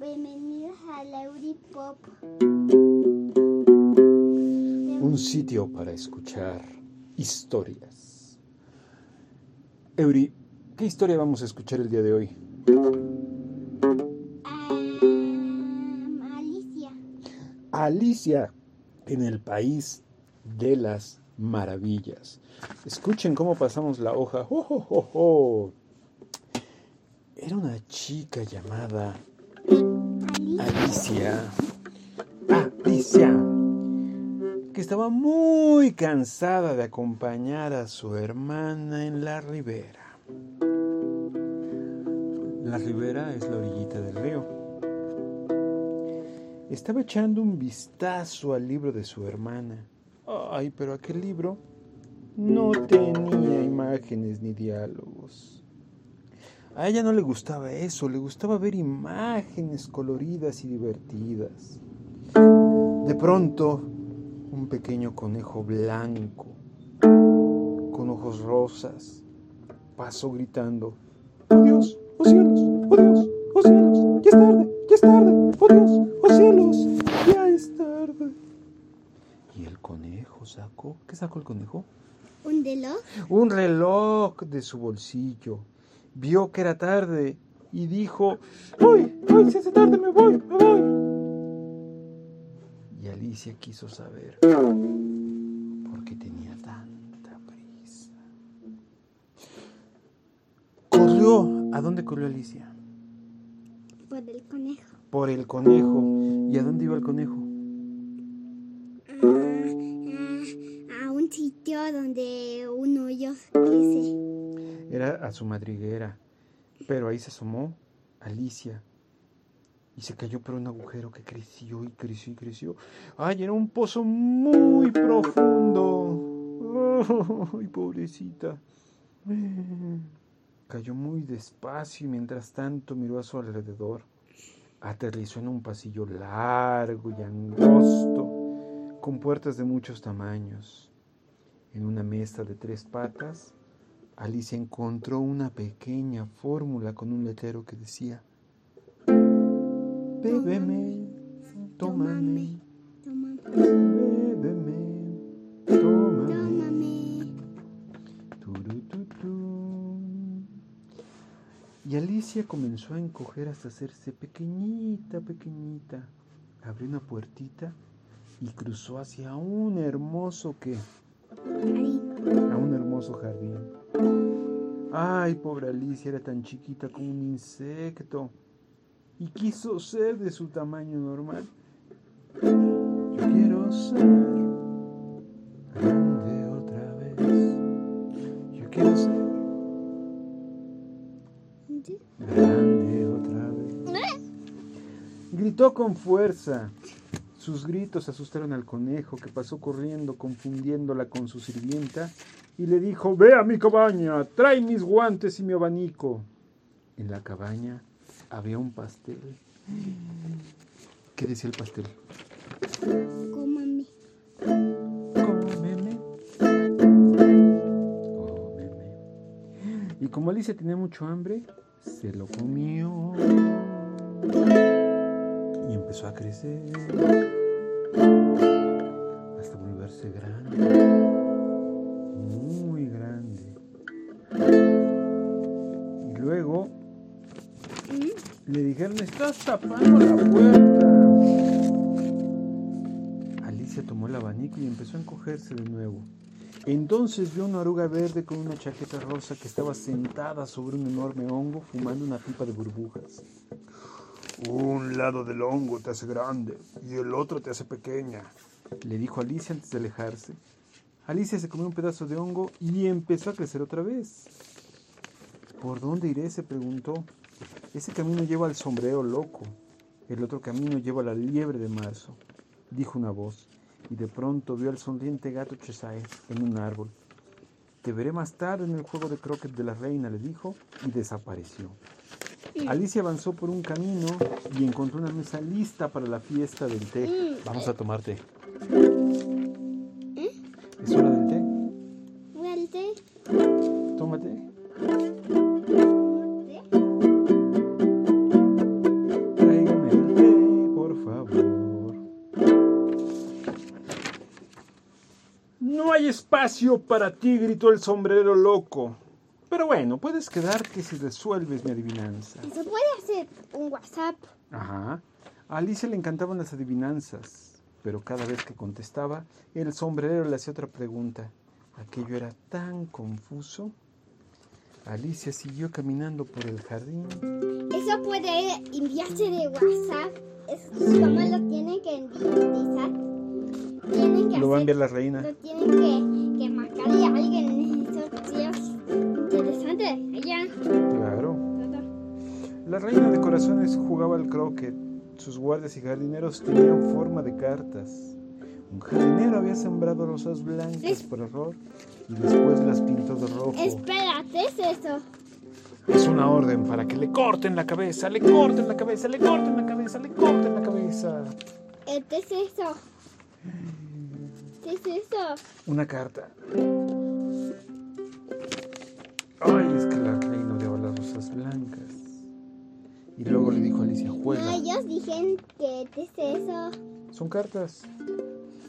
Bienvenidos al Euripop. Un sitio para escuchar historias. Euri, ¿qué historia vamos a escuchar el día de hoy? Alicia. Alicia en el país de las maravillas. Escuchen cómo pasamos la hoja. ¡Oh, oh, oh, oh! Era una chica llamada Alicia. Alicia. Que estaba muy cansada de acompañar a su hermana en la ribera. La ribera es la orillita del río. Estaba echando un vistazo al libro de su hermana. Ay, pero aquel libro no tenía imágenes ni diálogos. A ella no le gustaba eso, le gustaba ver imágenes coloridas y divertidas. De pronto, un pequeño conejo blanco, con ojos rosas, pasó gritando, ¡Oh Dios! ¡Oh cielos! ¡Oh Dios! ¡Oh cielos! ¡Ya es tarde! ¡Ya es tarde! ¡Oh Dios! ¡Oh cielos! ¡Ya es tarde! Y el conejo sacó, ¿qué sacó el conejo? ¿Un reloj? Un reloj de su bolsillo vio que era tarde y dijo, ¡Uy! ¡Uy! Se hace tarde, me voy, me voy. Y Alicia quiso saber por qué tenía tanta prisa. Corrió. ¿A dónde corrió Alicia? Por el conejo. Por el conejo. ¿Y a dónde iba el conejo? Sitio donde un hoyo crece. Era a su madriguera, pero ahí se asomó Alicia y se cayó por un agujero que creció y creció y creció. ¡Ay, era un pozo muy profundo! ¡Ay, pobrecita! Cayó muy despacio y mientras tanto miró a su alrededor. Aterrizó en un pasillo largo y angosto, con puertas de muchos tamaños. En una mesa de tres patas Alicia encontró una pequeña fórmula con un letrero que decía, Bébeme, tómame, bébeme, tómame. Y Alicia comenzó a encoger hasta hacerse pequeñita, pequeñita. Abrió una puertita y cruzó hacia un hermoso que a un hermoso jardín. Ay, pobre Alicia era tan chiquita como un insecto y quiso ser de su tamaño normal. Yo quiero ser grande otra vez. Yo quiero ser grande otra vez. Gritó con fuerza. Sus gritos asustaron al conejo, que pasó corriendo, confundiéndola con su sirvienta, y le dijo, Ve a mi cabaña, trae mis guantes y mi abanico. En la cabaña había un pastel. ¿Qué decía el pastel? Cómame. Cómeme. Cómeme. Y como Alicia tenía mucho hambre, se lo comió. Y empezó a crecer. Hasta volverse grande. Muy grande. Y luego le dijeron, estás tapando la puerta. Alicia tomó el abanico y empezó a encogerse de nuevo. Entonces vio una oruga verde con una chaqueta rosa que estaba sentada sobre un enorme hongo fumando una pipa de burbujas. Un lado del hongo te hace grande y el otro te hace pequeña, le dijo Alicia antes de alejarse. Alicia se comió un pedazo de hongo y empezó a crecer otra vez. ¿Por dónde iré? se preguntó. Ese camino lleva al sombrero loco, el otro camino lleva a la liebre de marzo, dijo una voz, y de pronto vio al sonriente gato Chesae en un árbol. Te veré más tarde en el juego de croquet de la reina, le dijo, y desapareció. Alicia avanzó por un camino y encontró una mesa lista para la fiesta del té. Vamos a tomar té. ¿Es hora del té? Tómate. Tráigame el té, por favor. No hay espacio para ti, gritó el sombrero loco. Pero bueno, puedes quedarte si resuelves mi adivinanza. ¿Se puede hacer un WhatsApp? Ajá. A Alicia le encantaban las adivinanzas, pero cada vez que contestaba, el sombrerero le hacía otra pregunta. Aquello era tan confuso. Alicia siguió caminando por el jardín. Eso puede enviarse de WhatsApp. Es como lo tienen que enviar. Tienen que Lo va a hacer- enviar la reina. Lo tienen que, que marcarle a alguien. Allá. Claro. La reina de corazones jugaba al croquet. Sus guardias y jardineros tenían forma de cartas. Un jardinero había sembrado rosas blancas Es- por error y después las pintó de rojo. Espérate, es eso. Es una orden para que le corten la cabeza, le corten la cabeza, le corten la cabeza, le corten la cabeza. Este es eso. ¿Qué es eso? Una carta. No, ellos dijeron que ¿qué es eso? Son cartas.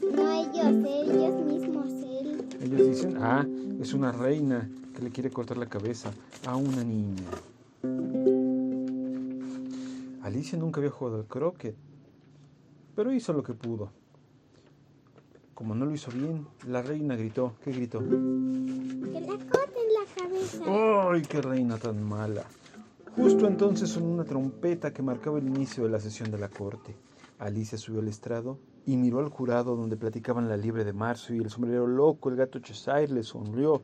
No ellos, ellos mismos, él. Ellos dicen, ah, es una reina que le quiere cortar la cabeza a una niña. Alicia nunca había jugado al croquet, pero hizo lo que pudo. Como no lo hizo bien, la reina gritó. ¿Qué gritó? Que la corten la cabeza. ¡Ay, qué reina tan mala! Justo entonces sonó una trompeta que marcaba el inicio de la sesión de la corte. Alicia subió al estrado y miró al jurado donde platicaban la liebre de marzo y el sombrero loco, el gato Cheshire, le sonrió.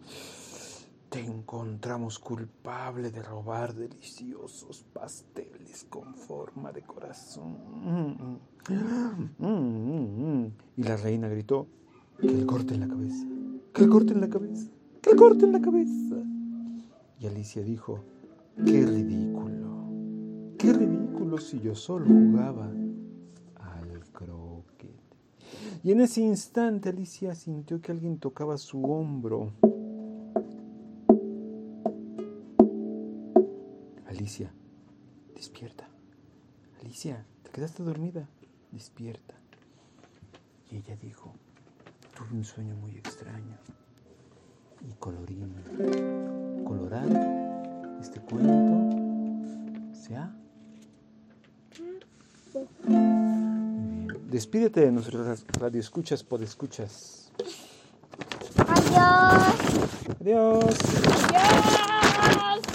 Te encontramos culpable de robar deliciosos pasteles con forma de corazón. Y la reina gritó, que le corten la cabeza, que le corten la cabeza, que le corten la cabeza. Y Alicia dijo, qué ridículo, qué ridículo si yo solo jugaba al croquet. Y en ese instante Alicia sintió que alguien tocaba su hombro. Alicia, despierta. Alicia, te quedaste dormida. Despierta. Y ella dijo, tuve un sueño muy extraño y colorido. Colorado, este cuento se ha... Muy bien. Despídete de nuestras radioescuchas, podescuchas. Adiós. Adiós. Adiós.